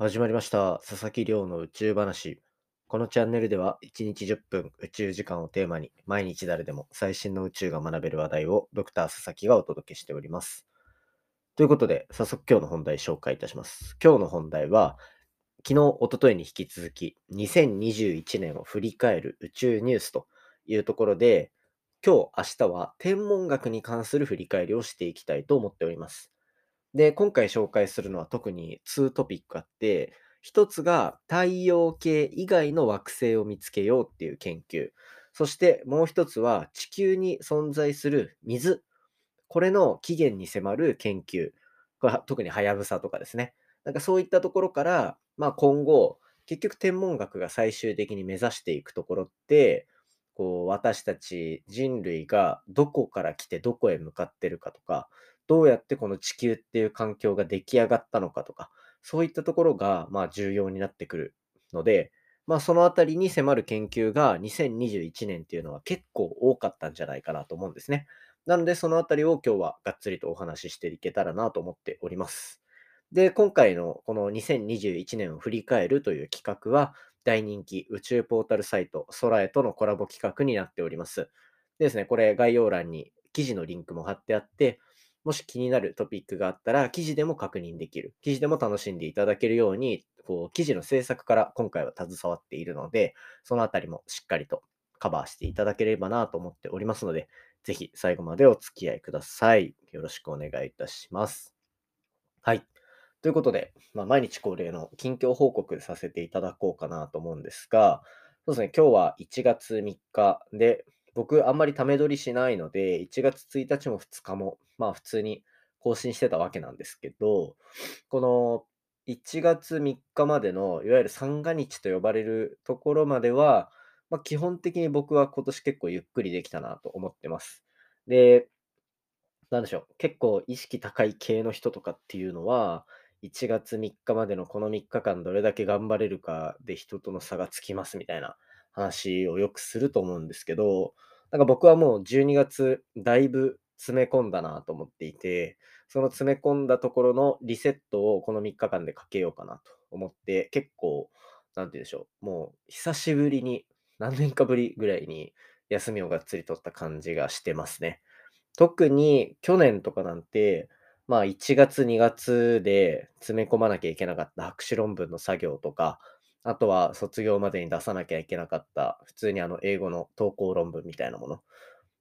始まりました。佐々木亮の宇宙話。このチャンネルでは1日10分宇宙時間をテーマに毎日誰でも最新の宇宙が学べる話題をドクター佐々木がお届けしております。ということで、早速今日の本題紹介いたします。今日の本題は、昨日、一昨日に引き続き2021年を振り返る宇宙ニュースというところで、今日、明日は天文学に関する振り返りをしていきたいと思っております。で、今回紹介するのは特に2トピックあって、一つが太陽系以外の惑星を見つけようっていう研究。そしてもう一つは地球に存在する水。これの起源に迫る研究。これ特にハヤブサとかですね。なんかそういったところから、まあ今後、結局天文学が最終的に目指していくところって、こう私たち人類がどこから来てどこへ向かってるかとか、どうやってこの地球っていう環境が出来上がったのかとか、そういったところがまあ重要になってくるので、まあそのあたりに迫る研究が2021年っていうのは結構多かったんじゃないかなと思うんですね。なのでそのあたりを今日はがっつりとお話ししていけたらなと思っております。で、今回のこの2021年を振り返るという企画は大人気宇宙ポータルサイト空へとのコラボ企画になっております。でですね、これ概要欄に記事のリンクも貼ってあって、もし気になるトピックがあったら、記事でも確認できる。記事でも楽しんでいただけるように、こう記事の制作から今回は携わっているので、そのあたりもしっかりとカバーしていただければなと思っておりますので、ぜひ最後までお付き合いください。よろしくお願いいたします。はい。ということで、まあ、毎日恒例の近況報告させていただこうかなと思うんですが、そうですね、今日は1月3日で、僕あんまりため撮りしないので、1月1日も2日も、まあ普通に更新してたわけなんですけど、この1月3日までの、いわゆる三が日と呼ばれるところまでは、まあ基本的に僕は今年結構ゆっくりできたなと思ってます。で、なんでしょう、結構意識高い系の人とかっていうのは、1月3日までのこの3日間どれだけ頑張れるかで人との差がつきますみたいな話をよくすると思うんですけど、なんか僕はもう12月だいぶ詰め込んだなと思っていて、その詰め込んだところのリセットをこの3日間でかけようかなと思って、結構、なんて言うんでしょう、もう久しぶりに、何年かぶりぐらいに休みをがっつり取った感じがしてますね。特に去年とかなんて、まあ1月2月で詰め込まなきゃいけなかった博士論文の作業とか、あとは卒業までに出さなきゃいけなかった、普通にあの英語の投稿論文みたいなもの、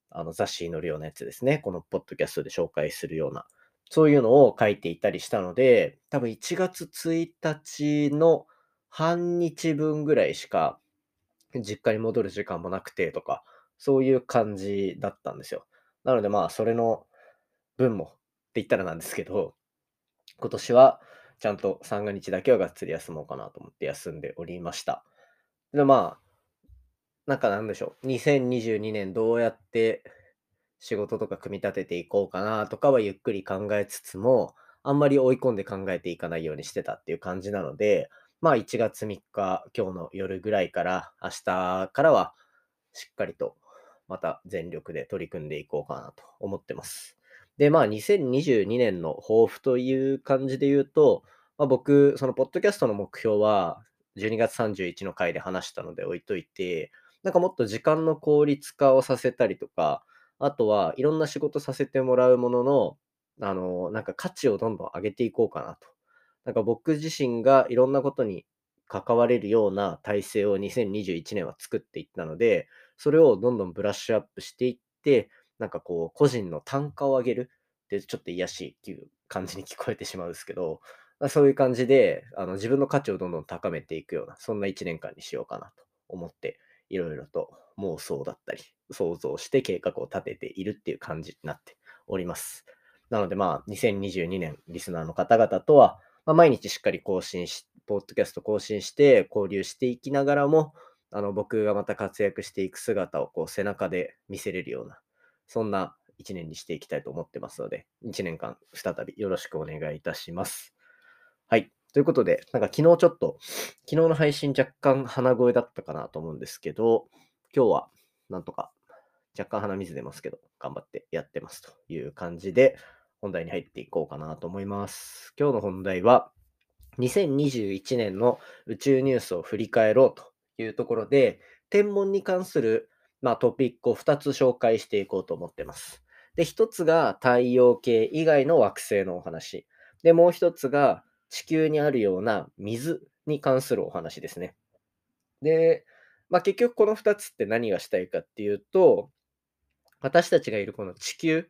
あの雑誌に載るようなやつですね。このポッドキャストで紹介するような、そういうのを書いていたりしたので、多分1月1日の半日分ぐらいしか実家に戻る時間もなくてとか、そういう感じだったんですよ。なのでまあ、それの分もって言ったらなんですけど、今年はちゃんと三が日だけはがっつり休もうかなと思って休んでおりました。で、まあ、なんかなんでしょう。2022年どうやって仕事とか組み立てていこうかなとかはゆっくり考えつつも、あんまり追い込んで考えていかないようにしてたっていう感じなので、まあ1月3日、今日の夜ぐらいから明日からはしっかりとまた全力で取り組んでいこうかなと思ってます。で、まあ2022年の抱負という感じで言うと、まあ、僕、そのポッドキャストの目標は12月31の回で話したので置いといて、なんかもっと時間の効率化をさせたりとか、あとはいろんな仕事させてもらうものの、あの、なんか価値をどんどん上げていこうかなと。なんか僕自身がいろんなことに関われるような体制を2021年は作っていったので、それをどんどんブラッシュアップしていって、なんかこう、個人の単価を上げるってちょっと癒やしいっていう感じに聞こえてしまうんですけど、そういう感じであの自分の価値をどんどん高めていくような、そんな1年間にしようかなと思って、いろいろと妄想だったり、想像して計画を立てているっていう感じになっております。なのでまあ、2022年、リスナーの方々とは、まあ、毎日しっかり更新し、ポッドキャスト更新して交流していきながらも、あの僕がまた活躍していく姿をこう背中で見せれるような、そんな1年にしていきたいと思ってますので、1年間再びよろしくお願いいたします。はい。ということで、なんか昨日ちょっと、昨日の配信若干鼻声だったかなと思うんですけど、今日はなんとか若干鼻水出ますけど、頑張ってやってますという感じで、本題に入っていこうかなと思います。今日の本題は、2021年の宇宙ニュースを振り返ろうというところで、天文に関する、まあ、トピックを2つ紹介していこうと思ってます。で、1つが太陽系以外の惑星のお話。で、もう1つが地球にあるような水に関するお話ですね。で、まあ、結局この2つって何がしたいかっていうと、私たちがいるこの地球っ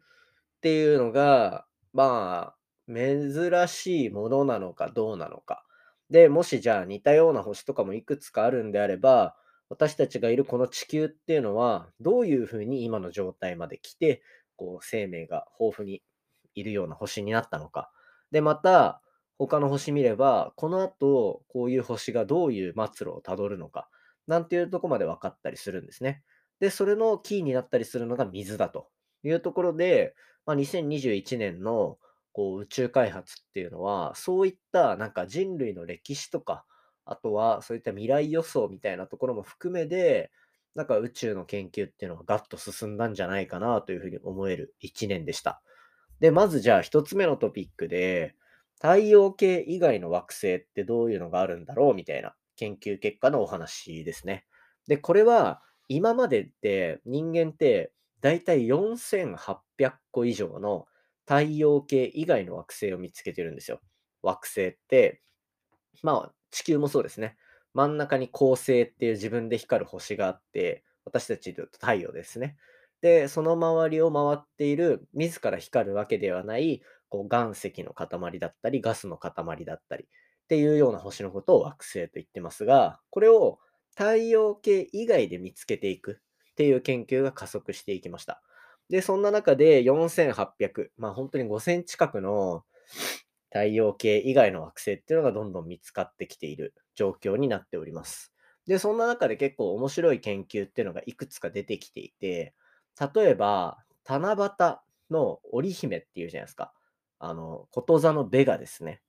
ていうのが、まあ、珍しいものなのかどうなのか。で、もしじゃあ似たような星とかもいくつかあるんであれば、私たちがいるこの地球っていうのは、どういうふうに今の状態まで来て、こう生命が豊富にいるような星になったのか。で、また、他の星見れば、この後、こういう星がどういう末路をたどるのか、なんていうとこまで分かったりするんですね。で、それのキーになったりするのが水だというところで、まあ、2021年のこう宇宙開発っていうのは、そういったなんか人類の歴史とか、あとはそういった未来予想みたいなところも含めで、なんか宇宙の研究っていうのがガッと進んだんじゃないかなというふうに思える1年でした。で、まずじゃあ1つ目のトピックで、太陽系以外の惑星ってどういうのがあるんだろうみたいな研究結果のお話ですね。で、これは今までって人間ってだいたい4800個以上の太陽系以外の惑星を見つけてるんですよ。惑星って、まあ地球もそうですね。真ん中に恒星っていう自分で光る星があって、私たちで言うと太陽ですね。で、その周りを回っている自ら光るわけではないこう岩石の塊だったり、ガスの塊だったりっていうような星のことを惑星と言ってますが、これを太陽系以外で見つけていくっていう研究が加速していきました。で、そんな中で4800、まあ本当に5000近くの太陽系以外の惑星っていうのがどんどん見つかってきている状況になっております。で、そんな中で結構面白い研究っていうのがいくつか出てきていて、例えば、七夕の織姫っていうじゃないですか。あの、こと座のベガですね。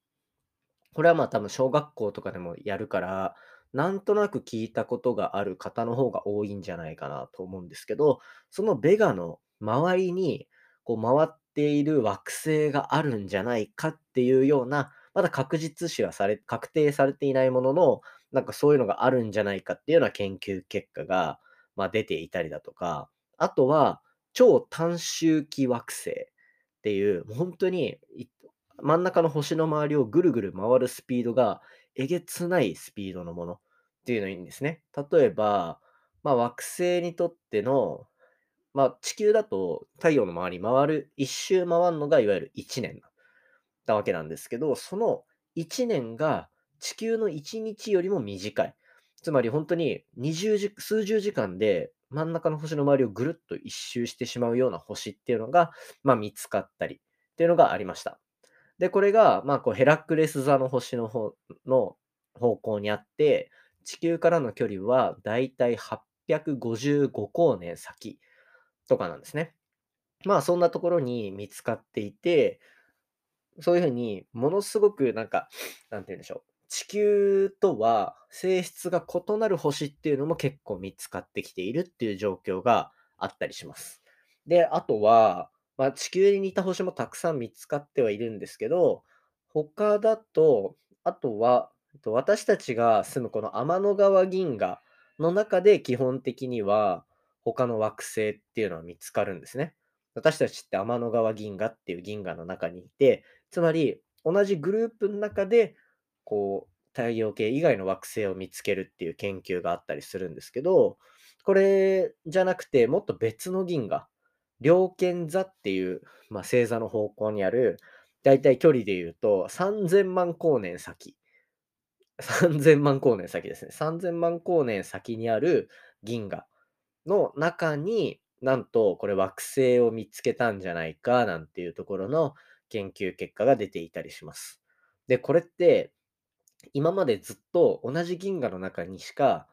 これはまあ多分小学校とかでもやるから、なんとなく聞いたことがある方の方が多いんじゃないかなと思うんですけど、そのベガの周りにこう回っている惑星があるんじゃないかっていうような、まだ確実視はされ、確定されていないものの、なんかそういうのがあるんじゃないかっていうような研究結果が、まあ、出ていたりだとか、あとは超短周期惑星っていう、もう本当に真ん中の星の周りをぐるぐる回るスピードがえげつないスピードのものっていうのいいんですね。例えば、まあ、惑星にとっての、まあ、地球だと太陽の周り回る、一周回るのがいわゆる1年だわけなんですけど、その1年が地球の1日よりも短い。つまり本当に20時数十時間で真ん中の星の周りをぐるっと一周してしまうような星っていうのが、まあ、見つかったりっていうのがありました。で、これが、まあ、こうヘラクレス座の星の方の方向にあって、地球からの距離はだいたい855光年先とかなんですね。まあそんなところに見つかっていて、そういうふうにものすごくなんか、なんて言うんでしょう。地球とは性質が異なる星っていうのも結構見つかってきているっていう状況があったりします。で、あとは、まあ、地球に似た星もたくさん見つかってはいるんですけど、他だと、あとは、私たちが住むこの天の川銀河の中で基本的には他の惑星っていうのは見つかるんですね。私たちって天の川銀河っていう銀河の中にいて、つまり同じグループの中でこう太陽系以外の惑星を見つけるっていう研究があったりするんですけど、これじゃなくてもっと別の銀河、良犬座っていう、まあ、星座の方向にある、だいたい距離で言うと3000万光年先。3000万光年先ですね。3000万光年先にある銀河の中になんとこれ惑星を見つけたんじゃないかなんていうところの研究結果が出ていたりします。で、これって今までずっと同じ銀河の中にしか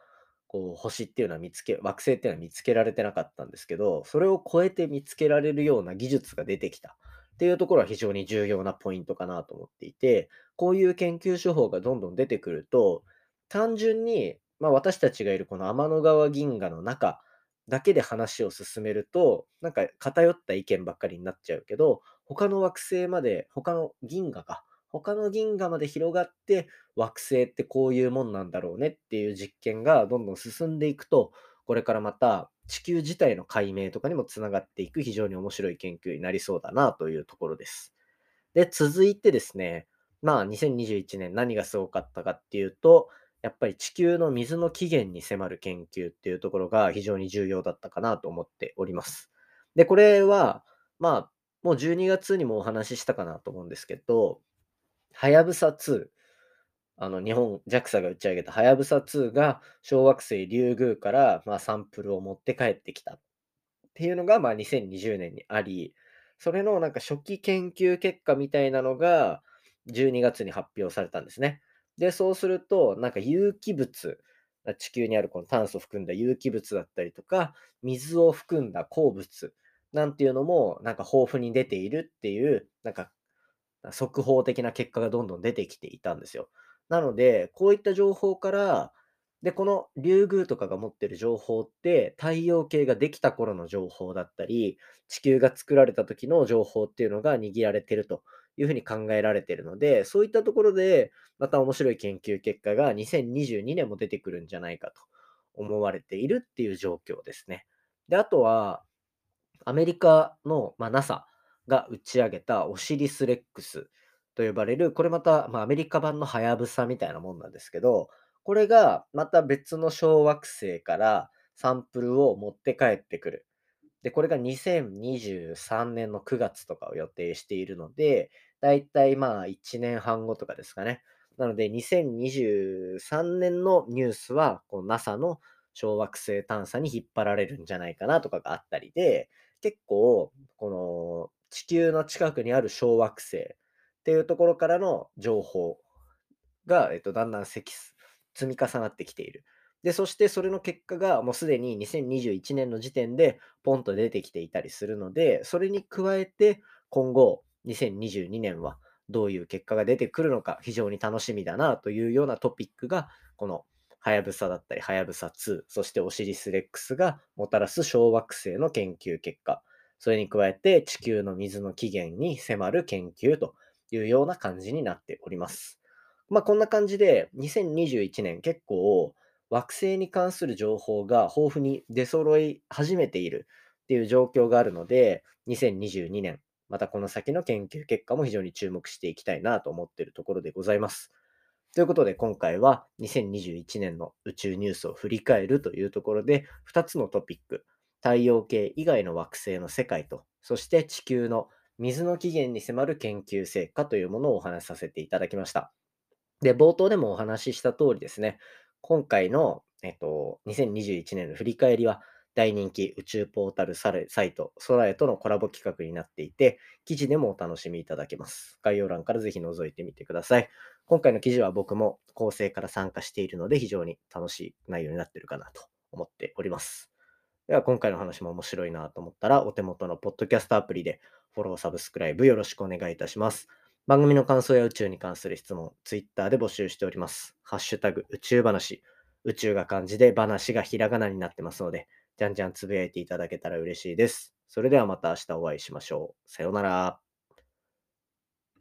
こう星っていうのは見つけ、惑星っていうのは見つけられてなかったんですけど、それを超えて見つけられるような技術が出てきたっていうところは非常に重要なポイントかなと思っていて、こういう研究手法がどんどん出てくると、単純に、まあ、私たちがいるこの天の川銀河の中だけで話を進めると、なんか偏った意見ばっかりになっちゃうけど、他の惑星まで、他の銀河か、他の銀河まで広がって惑星ってこういうもんなんだろうねっていう実験がどんどん進んでいくと、これからまた地球自体の解明とかにもつながっていく非常に面白い研究になりそうだなというところです。で、続いてですね、まあ2021年何がすごかったかっていうと、やっぱり地球の水の起源に迫る研究っていうところが非常に重要だったかなと思っております。で、これは、まあ、もう12月にもお話ししたかなと思うんですけど、はやぶさ2、あの日本 JAXA が打ち上げたはやぶさ2が小惑星リュウグウから、まあ、サンプルを持って帰ってきたっていうのが、まあ、2020年にあり、それのなんか初期研究結果みたいなのが12月に発表されたんですね。で、そうすると、なんか有機物、地球にあるこの炭素を含んだ有機物だったりとか、水を含んだ鉱物なんていうのも、なんか豊富に出ているっていう、なんか速報的な結果がどんどん出てきていたんですよ。なので、こういった情報から、で、このリュウグウとかが持ってる情報って、太陽系ができた頃の情報だったり、地球が作られた時の情報っていうのが握られてるというふうに考えられているので、そういったところで、また面白い研究結果が2022年も出てくるんじゃないかと思われているっていう状況ですね。で、あとは、アメリカの、まあ、NASA が打ち上げたオシリス・レックスと呼ばれる、これまた、まあ、アメリカ版のハヤブサみたいなもんなんですけど、これがまた別の小惑星からサンプルを持って帰ってくる。で、これが2023年の9月とかを予定しているので、だいたいまあ1年半後とかですかね。なので2023年のニュースは、この NASA の小惑星探査に引っ張られるんじゃないかなとかがあったりで、結構、この地球の近くにある小惑星っていうところからの情報が、えっと、だんだん積積み重なってきている。で、そしてそれの結果がもうすでに2021年の時点でポンと出てきていたりするので、それに加えて今後2022年はどういう結果が出てくるのか非常に楽しみだなというようなトピックがこのはやぶさだったり、はやぶさ2、そしてオシリス・レックスがもたらす小惑星の研究結果、それに加えて地球の水の起源に迫る研究というような感じになっております。まあこんな感じで2021年結構惑星に関する情報が豊富に出揃い始めているっていう状況があるので、2022年、またこの先の研究結果も非常に注目していきたいなと思っているところでございます。ということで、今回は2021年の宇宙ニュースを振り返るというところで、2つのトピック、太陽系以外の惑星の世界と、そして地球の水の起源に迫る研究成果というものをお話しさせていただきました。で、冒頭でもお話しした通りですね、今回の、えっと、2021年の振り返りは、大人気宇宙ポータルサイト、ソラエとのコラボ企画になっていて、記事でもお楽しみいただけます。概要欄からぜひ覗いてみてください。今回の記事は僕も構成から参加しているので、非常に楽しい内容になっているかなと思っております。では、今回の話も面白いなと思ったら、お手元のポッドキャストアプリでフォロー、サブスクライブよろしくお願いいたします。番組の感想や宇宙に関する質問、Twitter で募集しております。ハッシュタグ宇宙話。宇宙が漢字で話がひらがなになってますので、じゃんじゃんつぶやいていただけたら嬉しいです。それではまた明日お会いしましょう。さようなら。